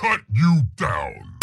cut you down.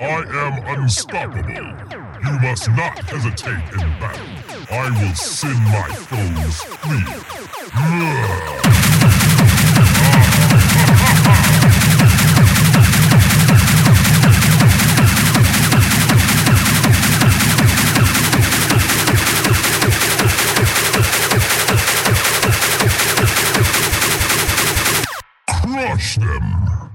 I am unstoppable. You must not hesitate in battle. I will send my foes fleeing. crush them.